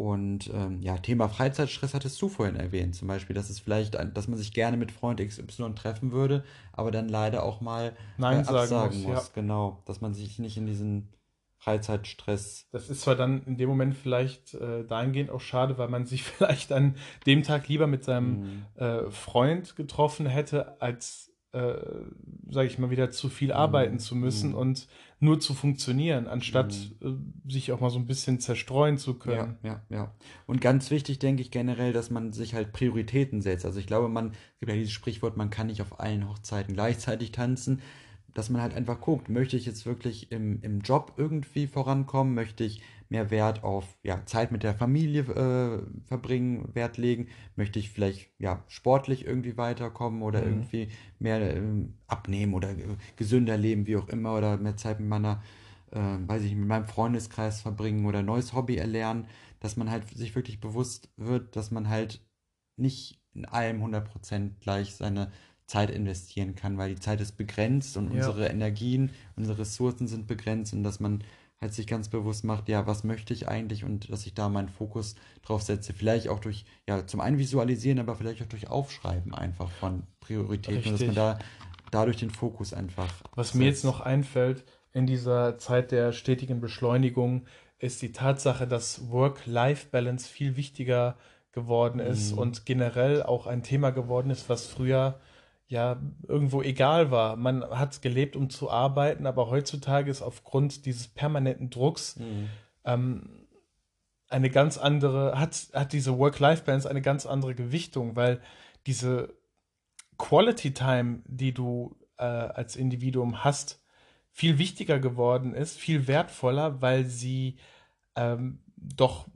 Und ähm, ja, Thema Freizeitstress hattest du vorhin erwähnt. Zum Beispiel, dass es vielleicht, ein- dass man sich gerne mit Freund XY treffen würde, aber dann leider auch mal Nein äh, sagen absagen muss, muss. ja. Genau, dass man sich nicht in diesen Freizeitstress. Das ist zwar dann in dem Moment vielleicht äh, dahingehend auch schade, weil man sich vielleicht an dem Tag lieber mit seinem Mhm. äh, Freund getroffen hätte, als, äh, sage ich mal, wieder zu viel arbeiten zu müssen Mhm. und nur zu funktionieren, anstatt äh, sich auch mal so ein bisschen zerstreuen zu Ja, können. ja, ja. Und ganz wichtig, denke ich generell, dass man sich halt Prioritäten setzt. Also ich glaube, man, es gibt ja dieses Sprichwort, man kann nicht auf allen Hochzeiten gleichzeitig tanzen. dass man halt einfach guckt, möchte ich jetzt wirklich im, im Job irgendwie vorankommen, möchte ich mehr Wert auf ja, Zeit mit der Familie äh, verbringen, Wert legen, möchte ich vielleicht ja, sportlich irgendwie weiterkommen oder Mhm. irgendwie mehr ähm, abnehmen oder äh, gesünder leben, wie auch immer, oder mehr Zeit mit meiner, äh, weiß ich, mit meinem Freundeskreis verbringen oder ein neues Hobby erlernen, dass man halt sich wirklich bewusst wird, dass man halt nicht in allem 100% gleich seine Zeit investieren kann, weil die Zeit ist begrenzt und Ja. unsere Energien, unsere Ressourcen sind begrenzt und dass man halt sich ganz bewusst macht, ja, was möchte ich eigentlich und dass ich da meinen Fokus drauf setze. Vielleicht auch durch, ja, zum einen visualisieren, aber vielleicht auch durch Aufschreiben einfach von Prioritäten, und dass man Richtig. da dadurch den Fokus einfach Was mir jetzt setzt. noch einfällt, in dieser Zeit der stetigen Beschleunigung, ist die Tatsache, dass Work-Life-Balance viel wichtiger geworden ist Mhm. und generell auch ein Thema geworden ist, was früher ja irgendwo egal war. Man hat gelebt, um zu arbeiten, aber heutzutage ist aufgrund dieses permanenten Drucks Mhm. ähm, eine ganz andere, hat, hat diese Work-Life-Balance eine ganz andere Gewichtung, weil diese Quality Time, die du äh, als Individuum hast, viel wichtiger geworden ist, viel wertvoller, weil sie ähm, doch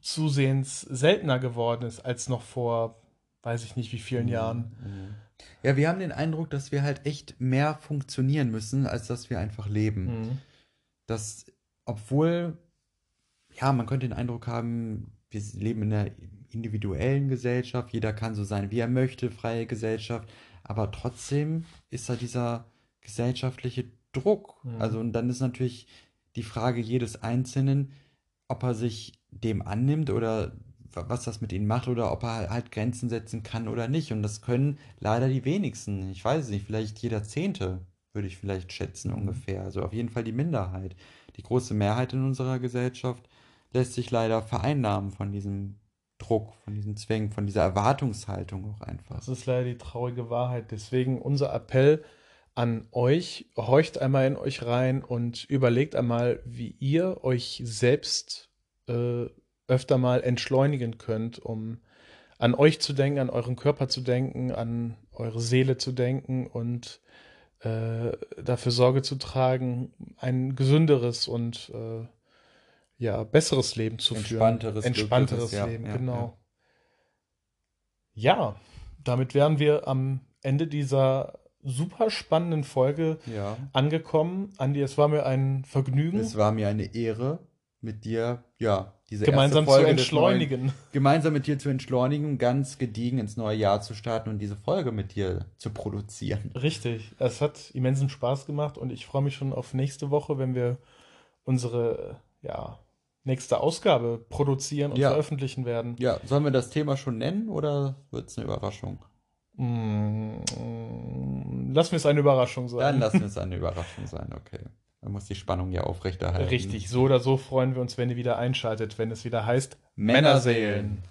zusehends seltener geworden ist als noch vor, weiß ich nicht wie vielen Jahren. Mhm. Ja, wir haben den Eindruck, dass wir halt echt mehr funktionieren müssen, als dass wir einfach leben. Mhm. dass, obwohl, ja, man könnte den Eindruck haben, wir leben in einer individuellen Gesellschaft, jeder kann so sein, wie er möchte, freie Gesellschaft, aber trotzdem ist da dieser gesellschaftliche Druck. Mhm. Also, und dann ist natürlich die Frage jedes Einzelnen, ob er sich dem annimmt oder was das mit ihm macht oder ob er halt Grenzen setzen kann oder nicht. Und das können leider die wenigsten. Ich weiß es nicht, vielleicht jeder Zehnte würde ich vielleicht schätzen ungefähr. Also auf jeden Fall die Minderheit. Die große Mehrheit in unserer Gesellschaft lässt sich leider vereinnahmen von diesem Druck, von diesen Zwängen, von dieser Erwartungshaltung auch einfach. Das ist leider die traurige Wahrheit. Deswegen unser Appell an euch, horcht einmal in euch rein und überlegt einmal, wie ihr euch selbst äh, öfter mal entschleunigen könnt, um an euch zu denken, an euren Körper zu denken, an eure Seele zu denken und äh, dafür Sorge zu tragen, ein gesünderes und äh, ja, besseres Leben zu Entspannteres, führen. Entspannteres glückliches, ja, Leben, ja, genau. Ja, damit wären wir am Ende dieser super spannenden Folge Ja. angekommen. Andi, es war mir ein Vergnügen, Es war mir eine Ehre, mit dir, ja, diese gemeinsam zu des neuen, entschleunigen. gemeinsam mit dir zu entschleunigen ganz gediegen ins neue Jahr zu starten und diese Folge mit dir zu produzieren. Richtig, es hat immensen Spaß gemacht und ich freue mich schon auf nächste Woche, wenn wir unsere ja, nächste Ausgabe produzieren und Ja. veröffentlichen werden. Ja, sollen wir das Thema schon nennen oder wird es eine Überraschung? Mm, Lassen wir es eine Überraschung sein. Dann lassen wir es eine Überraschung sein, okay. Man muss die Spannung ja aufrechterhalten. Richtig, so oder so freuen wir uns, wenn ihr wieder einschaltet, wenn es wieder heißt Männerseelen.